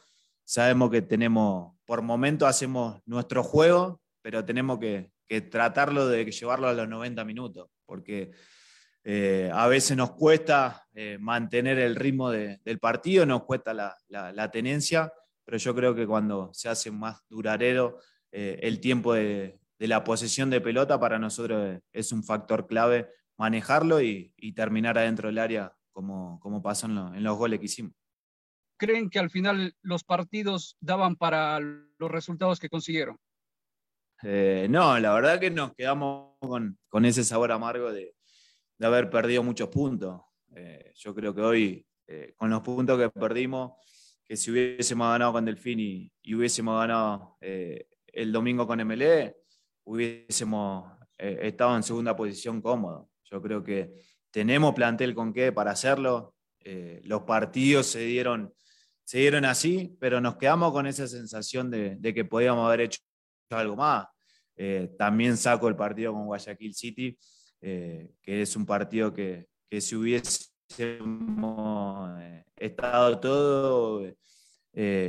sabemos que tenemos, por momento hacemos nuestro juego, pero tenemos que, tratarlo de llevarlo a los 90 minutos, porque eh, a veces nos cuesta eh, mantener el ritmo del partido, nos cuesta la, tenencia, pero yo creo que cuando se hace más duradero eh, el tiempo de, de, la posesión de pelota, para nosotros es un factor clave manejarlo y, terminar adentro del área como, como pasó en, los goles que hicimos. ¿Creen que al final los partidos daban para los resultados que consiguieron? Eh, no, la verdad que nos quedamos con, con ese sabor amargo de, de, haber perdido muchos puntos. Eh, yo creo que hoy, eh, con los puntos que perdimos, que si hubiésemos ganado con Delfín y, hubiésemos ganado el domingo con MLE, hubiésemos estado en segunda posición cómodo. Yo creo que tenemos plantel con qué para hacerlo. Eh, los partidos se dieron, se dieron así, pero nos quedamos con esa sensación de, que podíamos haber hecho algo más. Eh, también saco el partido con Guayaquil City, eh, que es un partido que, que si hubiésemos estado todo,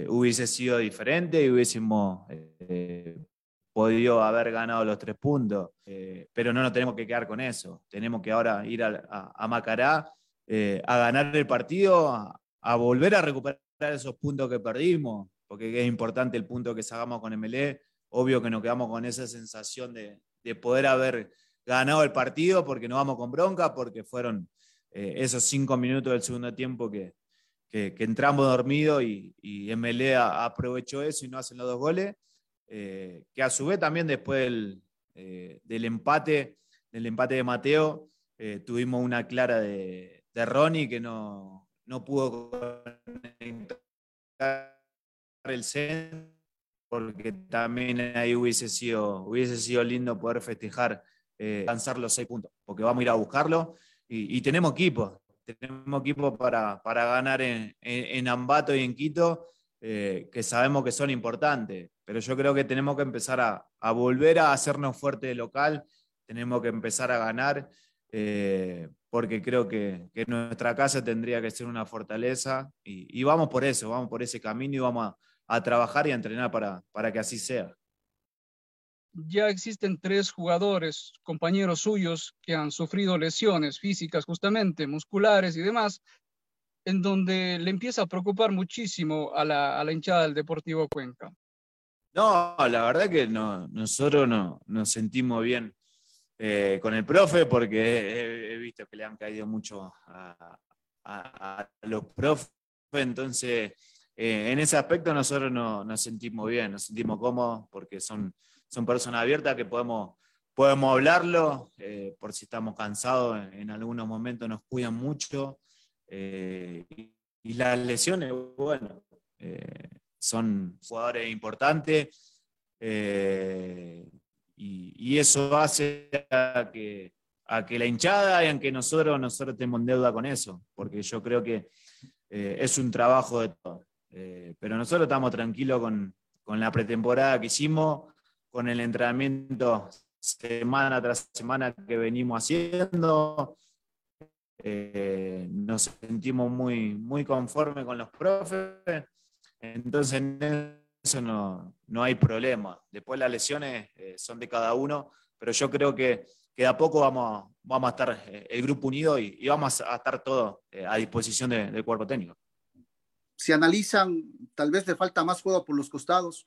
hubiese sido diferente y hubiésemos podido haber ganado los tres puntos, eh, pero no nos tenemos que quedar con eso. Tenemos que ahora ir a, Macará eh, a ganar el partido, a, volver a recuperar esos puntos que perdimos, porque es importante el punto que sacamos con MLE. Obvio que nos quedamos con esa sensación de, poder haber ganado el partido porque no vamos con bronca, porque fueron eh, esos cinco minutos del segundo tiempo que, entramos dormidos y, y MLE aprovechó eso y no hacen los dos goles. Eh, que a su vez también después del, eh, empate, del empate de Mateo, tuvimos una clara de, de Ronnie que no, no pudo conectar el centro, porque también ahí hubiese sido, hubiese sido lindo poder festejar, lanzar los seis puntos, porque vamos a ir a buscarlo. Y, tenemos equipo, tenemos equipo para, para ganar en, en, Ambato y en Quito, que sabemos que son importantes. Pero yo creo que tenemos que empezar a, volver a hacernos fuerte de local, tenemos que empezar a ganar, eh, porque creo que, nuestra casa tendría que ser una fortaleza. Y, vamos por eso, vamos por ese camino y vamos a, trabajar y a entrenar para, para que así sea. Ya existen tres jugadores, compañeros suyos, que han sufrido lesiones físicas justamente, musculares y demás, en donde le empieza a preocupar muchísimo a la, a la hinchada del Deportivo Cuenca. No, la verdad que no, nosotros no, nos sentimos bien eh, con el profe porque he, visto que le han caído mucho a, los profes, entonces eh, en ese aspecto nosotros no, nos sentimos bien, nos sentimos cómodos porque son, son personas abiertas que podemos, podemos hablarlo, eh, por si estamos cansados en, algunos momentos nos cuidan mucho y, y, las lesiones, bueno son jugadores importantes eh, y, eso hace a que, a que la hinchada y aunque nosotros, nosotros tenemos deuda con eso, porque yo creo que eh, es un trabajo de todos. Eh, pero nosotros estamos tranquilos con, con la pretemporada que hicimos, con el entrenamiento semana tras semana que venimos haciendo. eh, nos sentimos muy, muy conformes con los profes, entonces en eso no, no hay problema. Después las lesiones eh, son de cada uno, pero yo creo que, que a poco vamos, vamos a estar eh, el grupo unido y, y vamos a estar todos a disposición de, del cuerpo técnico. Si analizan, tal vez le falta más juego por los costados.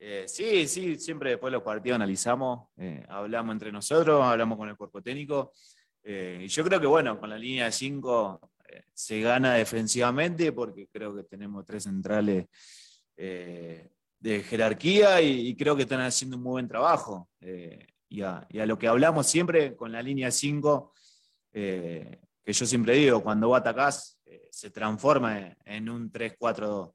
Eh, sí, sí, siempre después de los partidos analizamos, eh, hablamos entre nosotros, hablamos con el cuerpo técnico. Eh, y yo creo que, bueno, con la línea de 5 se gana defensivamente porque creo que tenemos tres centrales de jerarquía y, y, creo que están haciendo un muy buen trabajo. Y a, y, a, lo que hablamos siempre con la línea 5, que yo siempre digo, cuando vos atacás, se transforma en un 3-4-2.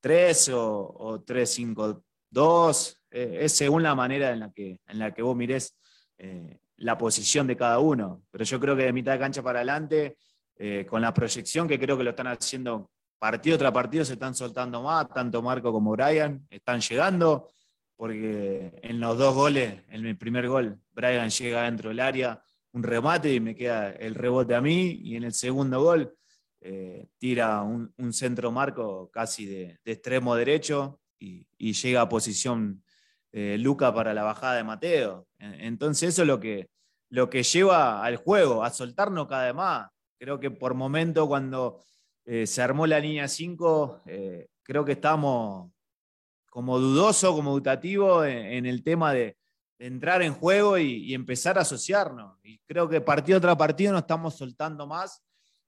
3 o, o 3-5 dos, eh, es según la manera en la que, en la que vos mires eh, la posición de cada uno. Pero yo creo que de mitad de cancha para adelante, eh, con la proyección que creo que lo están haciendo partido tras partido, se están soltando más, tanto Marco como Brian, están llegando, porque en los dos goles, en el primer gol, Brian llega dentro del área, un remate y me queda el rebote a mí, y en el segundo gol tira un, centro marco casi de extremo derecho, y, llega a posición eh, Luca para la bajada de Mateo. Entonces eso es lo que, lo que lleva al juego, a soltarnos cada vez más. Creo que por momento cuando eh, se armó la línea 5, eh, creo que estamos como dudoso, como dubitativo en, el tema de, entrar en juego y, empezar a asociarnos. Y creo que partido tras partido nos estamos soltando más.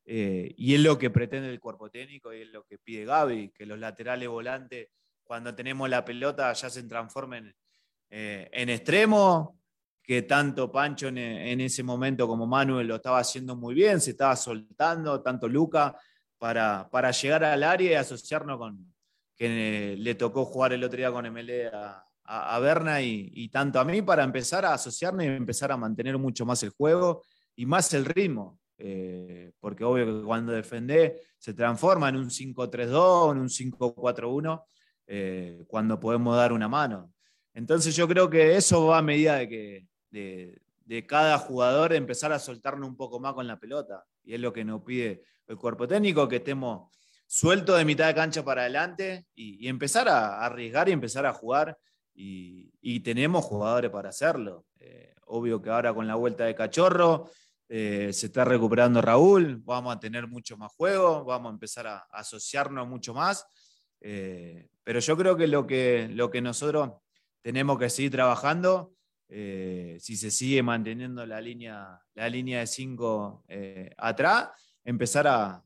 Y es lo que pretende el cuerpo técnico y es lo que pide Gaby, que los laterales volantes cuando tenemos la pelota ya se transformen eh, en extremo, que tanto Pancho en, ese momento como Manuel lo estaba haciendo muy bien, se estaba soltando, tanto Luca, para, para llegar al área y asociarnos con que le tocó jugar el otro día con MLE a, a, a Berna y, y, tanto a mí para empezar a asociarnos y empezar a mantener mucho más el juego y más el ritmo. Eh, porque obvio que cuando defendés se transforma en un 5-3-2, en un 5-4-1 eh, cuando podemos dar una mano. Entonces yo creo que eso va a medida de que de, cada jugador empezar a soltarnos un poco más con la pelota. Y es lo que nos pide el cuerpo técnico, que estemos sueltos de mitad de cancha para adelante y, y empezar a, arriesgar y empezar a jugar. Y, tenemos jugadores para hacerlo. Eh, obvio que ahora con la vuelta de Cachorro eh, se está recuperando Raúl, vamos a tener mucho más juego, vamos a empezar a asociarnos mucho más. Eh, pero yo creo que lo que, lo que nosotros tenemos que seguir trabajando, eh, si se sigue manteniendo la línea, la línea de 5 eh, atrás, empezar a,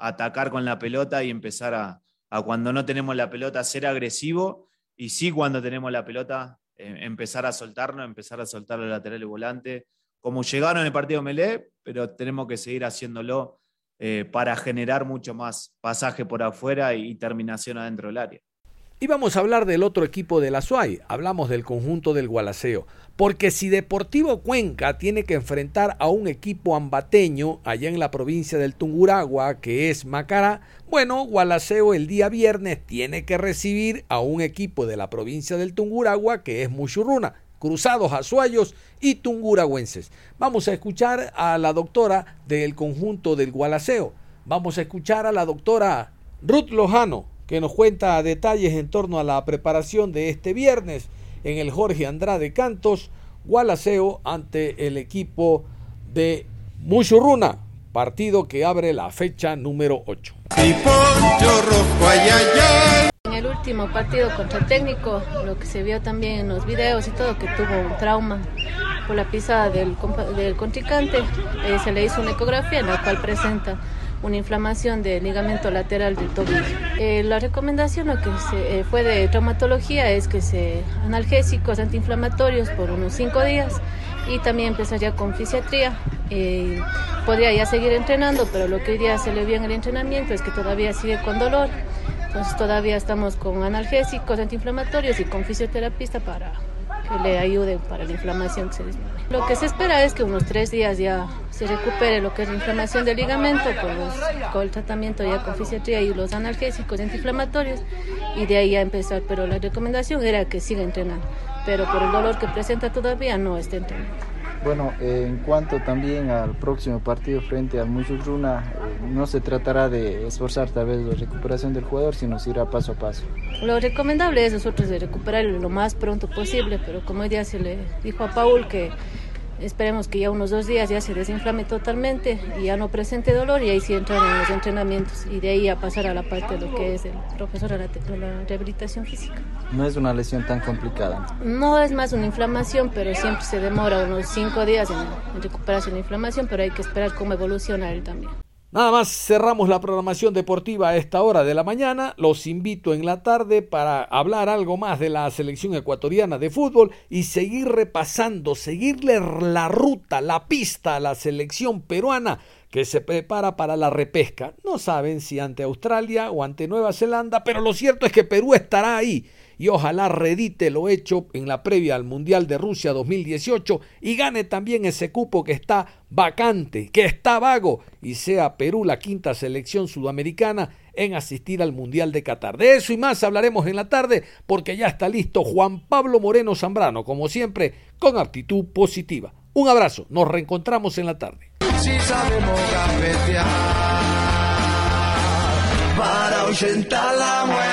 atacar con la pelota y empezar a, a, cuando no tenemos la pelota, ser agresivo y sí cuando tenemos la pelota, eh, empezar a soltarnos, empezar a soltar los laterales volantes, como llegaron en el partido Melé, pero tenemos que seguir haciéndolo eh, para generar mucho más pasaje por afuera y, y, terminación adentro del área. Y vamos a hablar del otro equipo de la SUAY, hablamos del conjunto del Gualaceo, porque si Deportivo Cuenca tiene que enfrentar a un equipo ambateño allá en la provincia del Tunguragua, que es Macará, bueno, Gualaceo el día viernes tiene que recibir a un equipo de la provincia del Tunguragua, que es Muchurruna, cruzados azuayos y tunguragüenses. Vamos a escuchar a la doctora del conjunto del Gualaceo. Vamos a escuchar a la doctora Ruth Lojano, que nos cuenta detalles en torno a la preparación de este viernes en el Jorge Andrade Cantos, Gualaceo ante el equipo de Muchurruna, partido que abre la fecha número 8. En el último partido contra el técnico, lo que se vio también en los videos y todo, que tuvo un trauma por la pisada del, del contrincante, eh, se le hizo una ecografía en la cual presenta una inflamación del ligamento lateral del tobillo. Eh, la recomendación lo que se, eh, fue de traumatología es que se analgésicos antiinflamatorios por unos cinco días y también empezaría con fisiatría. Eh, podría ya seguir entrenando, pero lo que hoy día se le vio en el entrenamiento es que todavía sigue con dolor. Entonces todavía estamos con analgésicos antiinflamatorios y con fisioterapista para que le ayude para la inflamación que se disminuye. Lo que se espera es que unos tres días ya se recupere lo que es la inflamación del ligamento con, con el tratamiento ya con fisiatría y los analgésicos antiinflamatorios y de ahí ya empezar. Pero la recomendación era que siga entrenando, pero por el dolor que presenta todavía no esté entrenando. Bueno, eh, en cuanto también al próximo partido frente al Muchukruna, eh, no se tratará de esforzar tal vez la recuperación del jugador, sino se irá paso a paso. Lo recomendable es nosotros de recuperarlo lo más pronto posible, pero como día se le dijo a Paul que Esperemos que ya unos dos días ya se desinflame totalmente y ya no presente dolor y ahí sí entrar en los entrenamientos y de ahí a pasar a la parte de lo que es el profesor de la, rehabilitación física. No es una lesión tan complicada. No es más una inflamación, pero siempre se demora unos cinco días en, en recuperarse la inflamación, pero hay que esperar cómo evoluciona él también. Nada más cerramos la programación deportiva a esta hora de la mañana. Los invito en la tarde para hablar algo más de la selección ecuatoriana de fútbol y seguir repasando, seguirle la ruta, la pista a la selección peruana que se prepara para la repesca. No saben si ante Australia o ante Nueva Zelanda, pero lo cierto es que Perú estará ahí y ojalá redite lo hecho en la previa al Mundial de Rusia 2018 y gane también ese cupo que está vacante, que está vago y sea Perú la quinta selección sudamericana en asistir al Mundial de Qatar. De eso y más hablaremos en la tarde porque ya está listo Juan Pablo Moreno Zambrano, como siempre, con actitud positiva. Un abrazo, nos reencontramos en la tarde. para la